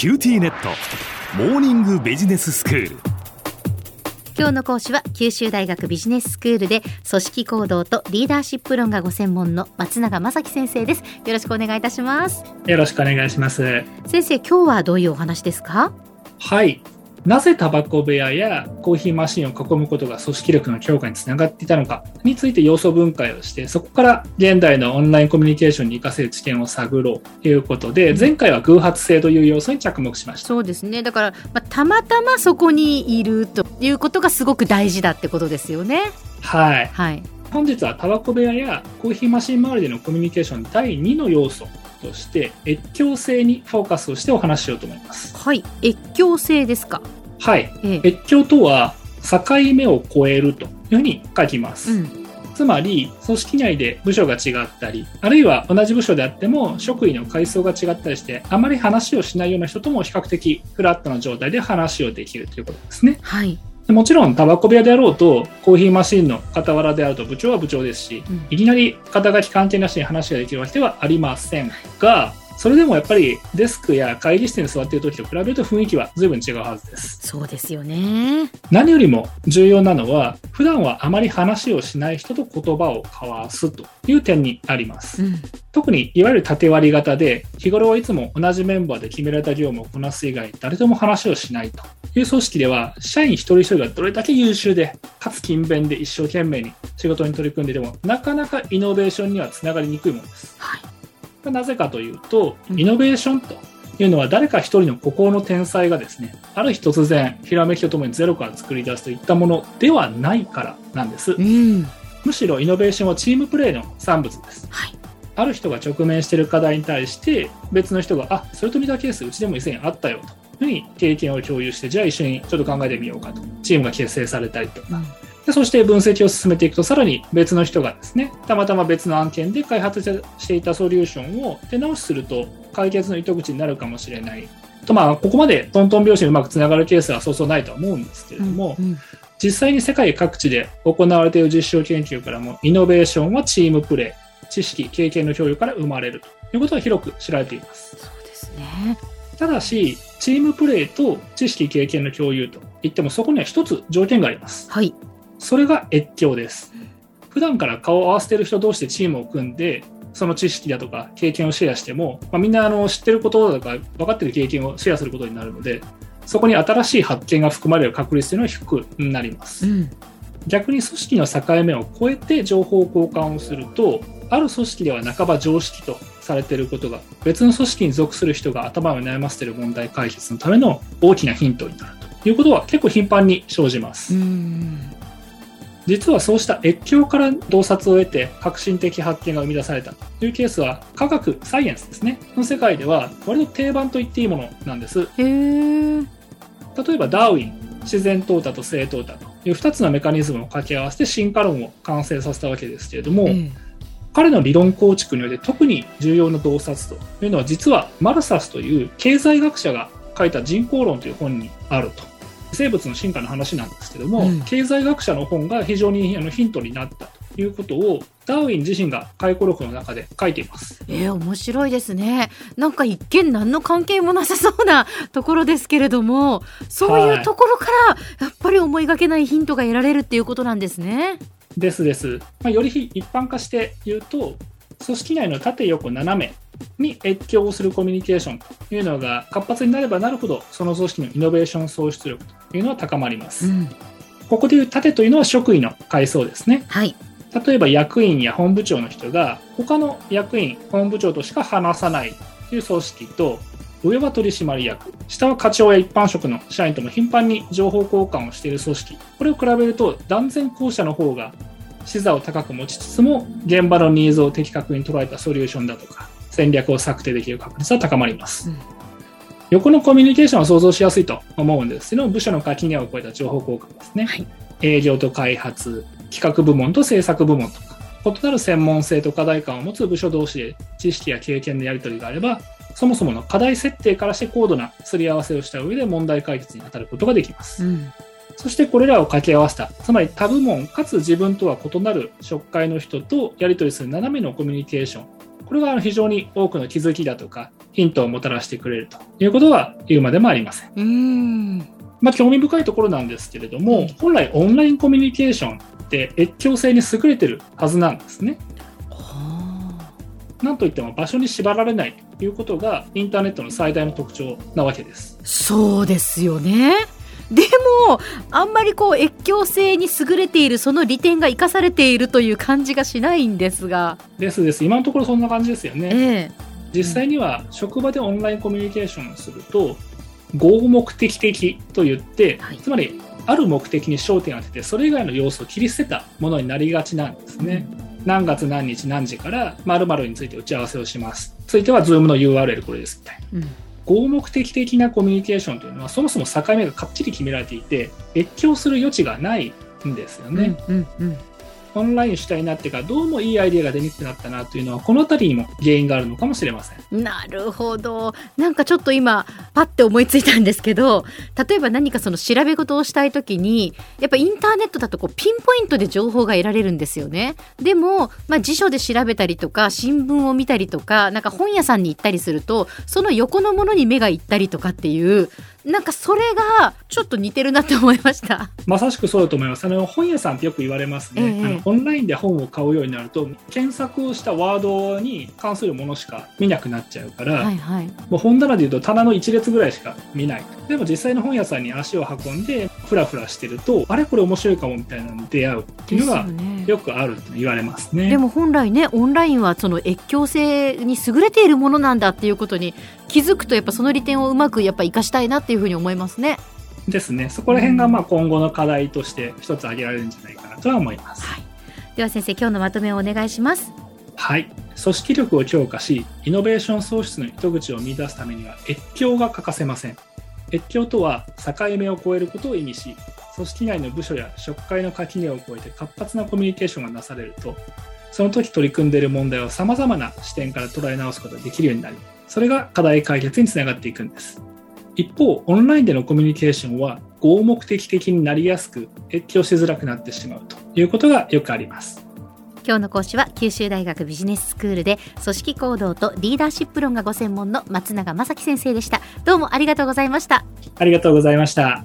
QTnet。モーニングビジネススクール。今日の講師は九州大学ビジネススクールで組織行動とリーダーシップ論がご専門の松永正樹先生です。よろしくお願いいたします。よろしくお願いします。先生今日はどういうお話ですか？はい。なぜタバコ部屋やコーヒーマシンを囲むことが組織力の強化につながっていたのかについて要素分解をして、そこから現代のオンラインコミュニケーションに活かせる知見を探ろうということで、前回は偶発性という要素に着目しました。そうですねだから、まあ、たまたまそこにいるということがすごく大事だってことですよねはい。はい本日はタバコ部屋やコーヒーマシン周りでのコミュニケーション第2の要素として、越境性にフォーカスをしてお話ししようと思います。はい越境性ですか？はい。ええ越境とは境目を越えるというふうに書きます。うんつまり、組織内で部署が違ったり、あるいは同じ部署であっても職位の階層が違ったりして、あまり話をしないような人とも比較的フラットな状態で話をできるということですね。はいでもちろん、タバコ部屋であろうと、コーヒーマシンの傍らであると部長は部長ですし、うん。いきなり肩書き関係なしに話ができるわけではありませんが、それでもやっぱりデスクや会議室に座っている時と比べると雰囲気は随分違うはずです。そうですよね。何よりも重要なのは普段はあまり話をしない人と言葉を交わすという点にあります。うん。特にいわゆる縦割り型で日頃はいつも同じメンバーで決められた業務をこなす以外誰とも話をしないと。いう組織では社員一人一人がどれだけ優秀でかつ勤勉で一生懸命に仕事に取り組んでいてもなかなかイノベーションにはつながりにくいものです。はいなぜかというとうん。イノベーションというのは誰か一人の孤高の天才がですねある日突然ひらめきとともにゼロから作り出すといったものではないからなんです。うん。むしろイノベーションはチームプレーの産物です。はい。ある人が直面している課題に対して別の人があそれと似たケースうちでも以前あったよというふうに経験を共有してじゃあ一緒にちょっと考えてみようかと。チームが結成されたりとか。うんでそして分析を進めていくとさらに別の人がですねたまたま別の案件で開発していたソリューションを手直しすると解決の糸口になるかもしれない。とまあここまでトントン拍子にうまくつながるケースはそうそうないとは思うんですけれども、うん実際に世界各地で行われている実証研究からもイノベーションはチームプレー知識経験の共有から生まれるということが広く知られています。そうですね。ただしチームプレーと知識経験の共有といってもそこには一つ条件があります。はいそれが越境です。普段から顔を合わせている人同士でチームを組んで、その知識だとか経験をシェアしても、まあ、みんなあの知ってることだとか分かってる経験をシェアすることになるので、そこに新しい発見が含まれる確率というのは低くなります。うん逆に組織の境目を越えて情報交換をすると、ある組織では半ば常識とされていることが、別の組織に属する人が頭を悩ませている問題解決のための大きなヒントになるということは結構頻繁に生じます。うん実はそうした越境から洞察を得て革新的発見が生み出されたというケースは科学サイエンスですね。の世界では割と定番と言っていいものなんです。例えばダーウィン自然淘汰と正淘汰という2つのメカニズムを掛け合わせて進化論を完成させたわけですけれども、彼の理論構築において特に重要な洞察というのは実はマルサスという経済学者が書いた人口論という本にあると生物の進化の話なんですけども、うん。経済学者の本が非常にあのヒントになったということをダーウィン自身が回顧録の中で書いています。えー、面白いですね。なんか一見何の関係もなさそうなところですけれどもそういうところからやっぱり思いがけないヒントが得られるっていうことなんですね。ですです、まあ、より一般化して言うと組織内の縦横斜めに越境をするコミュニケーションというのが活発になればなるほどその組織のイノベーション創出力というのは高まります、うん、ここでいう縦というのは職位の階層ですね。はい、例えば役員や本部長の人が他の役員本部長としか話さないという組織と上は取締役下は課長や一般職の社員とも頻繁に情報交換をしている組織。これを比べると断然後者の方が視座を高く持ちつつも現場のニーズを的確に捉えたソリューションだとか戦略を策定できる確率は高まります、うん横のコミュニケーションは想像しやすいと思うんですけど部署の垣根を越えた情報交換ですね、はい営業と開発企画部門と制作部門とか異なる専門性と課題感を持つ部署同士で知識や経験のやり取りがあればそもそもの課題設定からして高度なすり合わせをした上で問題解決に当たることができます。うんそしてこれらを掛け合わせた、つまり多部門かつ自分とは異なる職会の人とやり取りする斜めのコミュニケーション。これが非常に多くの気づきだとか、ヒントをもたらしてくれるということは言うまでもありません。うんまあ、興味深いところなんですけれども、うん本来オンラインコミュニケーションって越境性に優れてるはずなんですね。はなんといっても場所に縛られないということがインターネットの最大の特徴なわけです。あそうですよねでもあんまりこう越境性に優れているその利点が生かされているという感じがしないんですが、ですです。今のところそんな感じですよね。ええ実際には職場でオンラインコミュニケーションをすると合目的的と言って、はいつまりある目的に焦点を当ててそれ以外の要素を切り捨てたものになりがちなんですね。何月何日何時から〇〇について打ち合わせをします。ついては Zoom の URL これですみたいな。うん合目的的なコミュニケーションというのはそもそも境目がかっちり決められていて越境する余地がないんですよね。うんうんオンライン主体になってからどうもいいアイデアが出にくくなったなというのはこの辺りにも原因があるのかもしれません。うん、なるほどなんかちょっと今パッて思いついたんですけど例えば何かその調べ事をしたい時にやっぱインターネットだとこうピンポイントで情報が得られるんですよねでも、まあ、辞書で調べたりとか新聞を見たりとかなんか本屋さんに行ったりするとその横のものに目が行ったりとかっていうなんかそれがちょっと似てるなって思いました。まさしくそうだと思います。あの本屋さんってよく言われますね、ええあの。オンラインで本を買うようになると、検索をしたワードに関するものしか見なくなっちゃうから、はいはい、もう本棚でいうと棚の一列ぐらいしか見ない。でも実際の本屋さんに足を運んで、ふらふらしてると、あれ？これ面白いかもみたいなのに出会うっていうのがねよくあるって言われますね。でも本来ねオンラインはその越境性に優れているものなんだっていうことに気づくとやっぱその利点をうまくやっぱ生かしたいなっていうふうに思いますね。ですね。そこら辺がまあ今後の課題として一つ挙げられるんじゃないかなとは思います。はい、では先生今日のまとめをお願いします。はい。組織力を強化し、イノベーション創出の糸口を見出すためには越境が欠かせません。越境とは境目を越えることを意味し、組織内の部署や職会の垣根を越えて活発なコミュニケーションがなされると、その時取り組んでいる問題を様々な視点から捉え直すことができるようになり、それが課題解決につながっていくんです。一方、オンラインでのコミュニケーションは合目的的になりやすく、越境しづらくなってしまうということがよくあります。今日の講師は九州大学ビジネススクールで組織行動とリーダーシップ論がご専門の松永正樹先生でした。どうもありがとうございました。ありがとうございました。